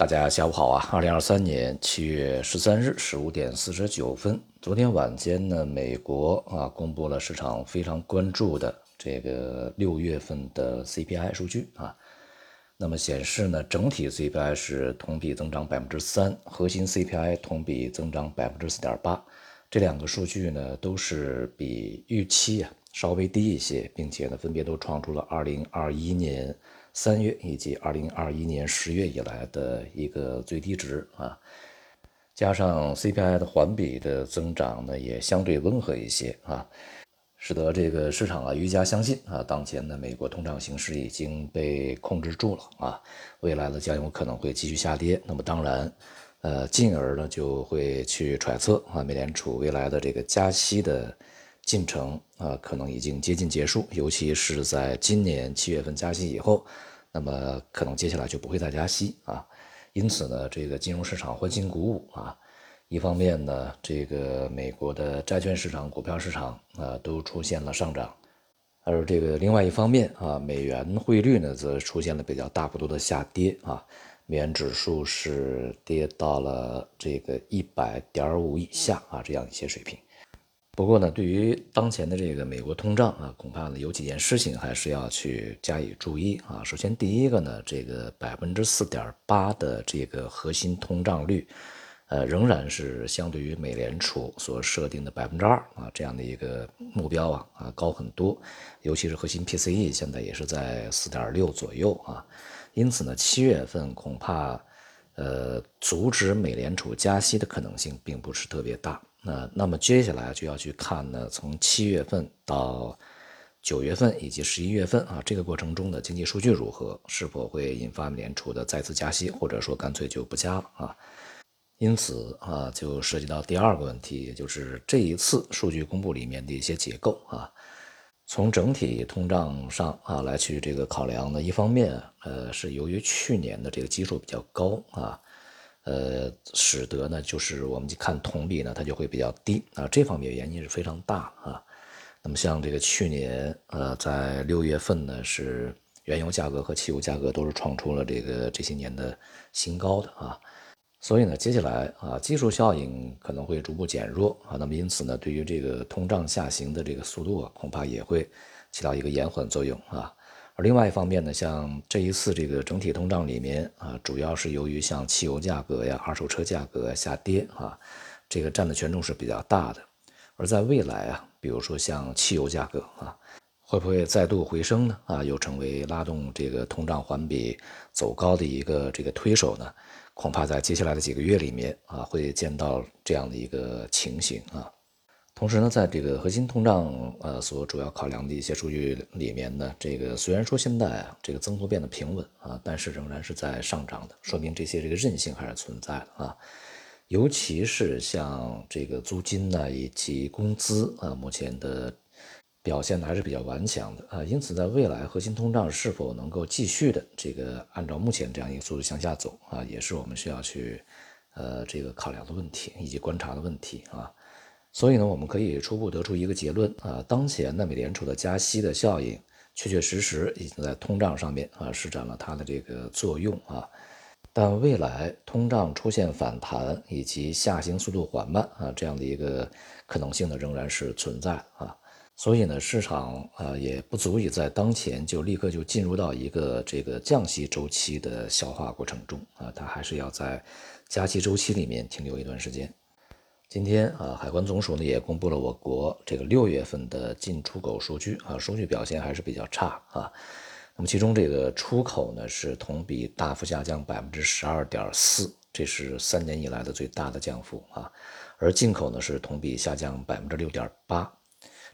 大家下午好啊！二零二三年七月十三日十五点四十九分，昨天晚间呢，美国啊公布了市场非常关注的这个六月份的 CPI 数据啊。那么显示呢，整体 CPI 是同比增长百分之三，核心 CPI 同比增长百分之四点八。这两个数据呢，都是比预期啊稍微低一些，并且呢，分别都创出了二零二一年。三月以及二零二一年十月以来的一个最低值啊，加上 CPI 的环比的增长呢，也相对温和一些啊，使得这个市场啊愈加相信啊，当前的美国通胀形势已经被控制住了啊，未来呢将有可能会继续下跌。那么当然，呃，进而呢就会去揣测啊，美联储未来的这个加息的进程啊，可能已经接近结束，尤其是在今年七月份加息以后。那么可能接下来就不会再加息啊，因此呢，这个金融市场欢欣鼓舞啊。一方面呢，这个美国的债券市场、股票市场啊都出现了上涨，而这个另外一方面啊，美元汇率呢则出现了比较大幅度的下跌啊，美元指数是跌到了这个一百点五以下啊这样一些水平。不过呢，对于当前的这个美国通胀啊，恐怕呢有几件事情还是要去加以注意啊。首先，第一个呢，这个百分之四点八的这个核心通胀率，呃，仍然是相对于美联储所设定的百分之二啊这样的一个目标啊啊高很多。尤其是核心 PCE 现在也是在四点六左右啊。因此呢，七月份恐怕呃阻止美联储加息的可能性并不是特别大。那那么接下来就要去看呢，从七月份到九月份以及十一月份啊，这个过程中的经济数据如何，是否会引发美联储的再次加息，或者说干脆就不加了啊？因此啊，就涉及到第二个问题，也就是这一次数据公布里面的一些结构啊，从整体通胀上啊来去这个考量呢，一方面呃是由于去年的这个基数比较高啊。呃，使得呢，就是我们去看同比呢，它就会比较低啊。这方面原因是非常大啊。那么像这个去年，呃，在六月份呢，是原油价格和汽油价格都是创出了这个这些年的新高的啊。所以呢，接下来啊，技术效应可能会逐步减弱啊。那么因此呢，对于这个通胀下行的这个速度啊，恐怕也会起到一个延缓作用啊。而另外一方面呢，像这一次这个整体通胀里面啊，主要是由于像汽油价格呀、二手车价格下跌啊，这个占的权重是比较大的。而在未来啊，比如说像汽油价格啊，会不会再度回升呢？啊，又成为拉动这个通胀环比走高的一个这个推手呢？恐怕在接下来的几个月里面啊，会见到这样的一个情形啊。同时呢，在这个核心通胀呃所主要考量的一些数据里面呢，这个虽然说现在啊这个增速变得平稳啊，但是仍然是在上涨的，说明这些这个韧性还是存在的啊。尤其是像这个租金呢以及工资啊，目前的表现的还是比较顽强的啊。因此，在未来核心通胀是否能够继续的这个按照目前这样一个速度向下走啊，也是我们需要去呃这个考量的问题以及观察的问题啊。所以呢，我们可以初步得出一个结论啊，当前的美联储的加息的效应，确确实实已经在通胀上面啊施展了它的这个作用啊。但未来通胀出现反弹以及下行速度缓慢啊这样的一个可能性呢，仍然是存在啊。所以呢，市场啊也不足以在当前就立刻就进入到一个这个降息周期的消化过程中啊，它还是要在加息周期里面停留一段时间。今天啊，海关总署呢也公布了我国这个六月份的进出口数据啊，数据表现还是比较差啊。那么其中这个出口呢是同比大幅下降百分之十二点四，这是三年以来的最大的降幅啊。而进口呢是同比下降百分之六点八，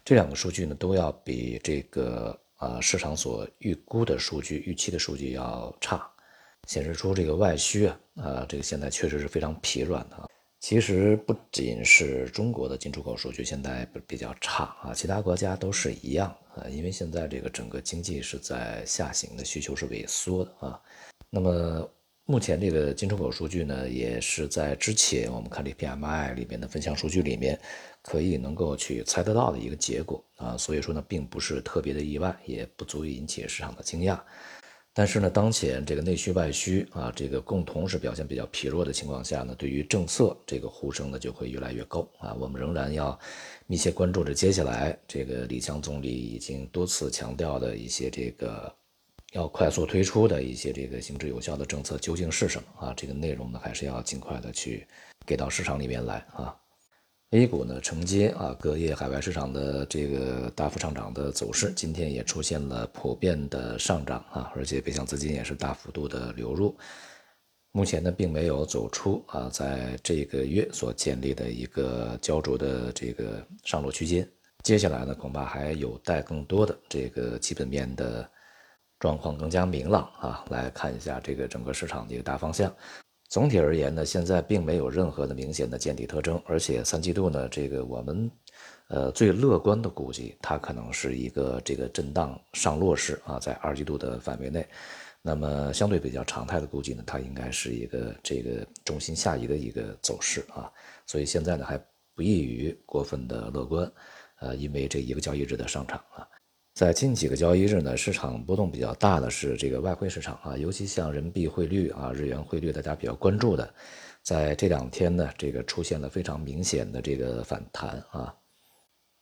这两个数据呢都要比这个啊市场所预估的数据、预期的数据要差，显示出这个外需啊啊这个现在确实是非常疲软的。其实不仅是中国的进出口数据现在比较差啊，其他国家都是一样啊，因为现在这个整个经济是在下行的，需求是萎缩的啊。那么目前这个进出口数据呢，也是在之前我们看这 PMI 里面的分项数据里面可以能够去猜得到的一个结果啊，所以说呢，并不是特别的意外，也不足以引起市场的惊讶。但是呢，当前这个内需外需啊，这个共同是表现比较疲弱的情况下呢，对于政策这个呼声呢就会越来越高啊。我们仍然要密切关注着接下来这个李强总理已经多次强调的一些这个要快速推出的一些这个行之有效的政策究竟是什么啊？这个内容呢，还是要尽快的去给到市场里面来啊。A 股呢承接啊隔夜海外市场的这个大幅上涨的走势，今天也出现了普遍的上涨啊，而且北向资金也是大幅度的流入。目前呢并没有走出啊在这个月所建立的一个焦灼的这个上落区间，接下来呢恐怕还有待更多的这个基本面的状况更加明朗啊来看一下这个整个市场的一个大方向。总体而言呢，现在并没有任何的明显的见底特征，而且三季度呢，这个我们，呃，最乐观的估计，它可能是一个这个震荡上落式啊，在二季度的范围内，那么相对比较常态的估计呢，它应该是一个这个重心下移的一个走势啊，所以现在呢还不宜于过分的乐观，呃，因为这一个交易日的上涨啊。在近几个交易日呢，市场波动比较大的是这个外汇市场啊，尤其像人民币汇率啊、日元汇率，大家比较关注的，在这两天呢，这个出现了非常明显的这个反弹啊。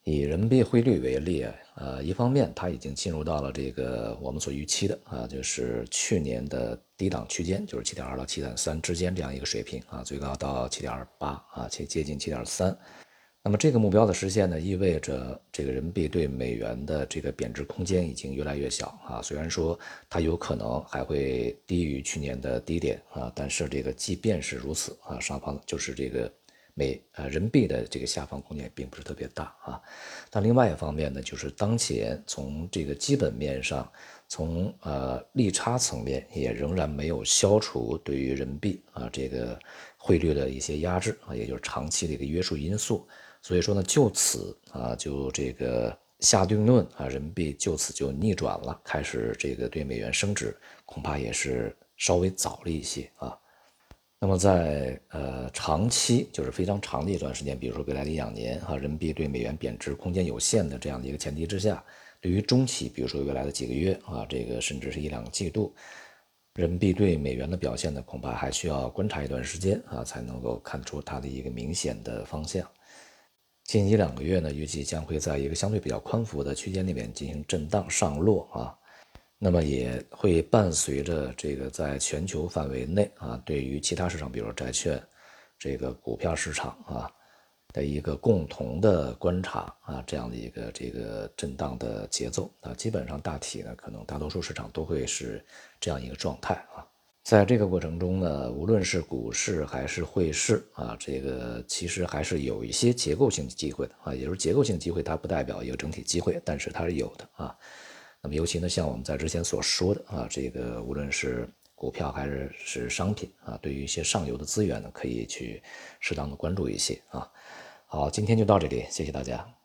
以人民币汇率为例，呃，一方面它已经进入到了这个我们所预期的啊，就是去年的低档区间，就是七点二到七点三之间这样一个水平啊，最高到七点二八啊，且接近七点三。那么这个目标的实现呢，意味着这个人民币对美元的这个贬值空间已经越来越小啊。虽然说它有可能还会低于去年的低点啊，但是这个即便是如此啊，上方就是这个美呃人民币的这个下方空间并不是特别大啊。但另外一方面呢，就是当前从这个基本面上，从呃利差层面也仍然没有消除对于人民币啊这个汇率的一些压制啊，也就是长期的一个约束因素。所以说呢，就此啊，就这个下定论啊，人民币就此就逆转了，开始这个对美元升值，恐怕也是稍微早了一些啊。那么在呃长期，就是非常长的一段时间，比如说未来的一两年啊，人民币对美元贬值空间有限的这样的一个前提之下，对于中期，比如说未来的几个月啊，这个甚至是一两个季度，人民币对美元的表现呢，恐怕还需要观察一段时间啊，才能够看出它的一个明显的方向。近一两个月呢，预计将会在一个相对比较宽幅的区间里面进行震荡上落啊，那么也会伴随着这个在全球范围内啊，对于其他市场，比如债券、这个股票市场啊的一个共同的观察啊，这样的一个这个震荡的节奏啊，基本上大体呢，可能大多数市场都会是这样一个状态啊。在这个过程中呢，无论是股市还是汇市啊，这个其实还是有一些结构性的机会的啊，也就是结构性机会，它不代表一个整体机会，但是它是有的啊。那么尤其呢，像我们在之前所说的啊，这个无论是股票还是是商品啊，对于一些上游的资源呢，可以去适当的关注一些啊。好，今天就到这里，谢谢大家。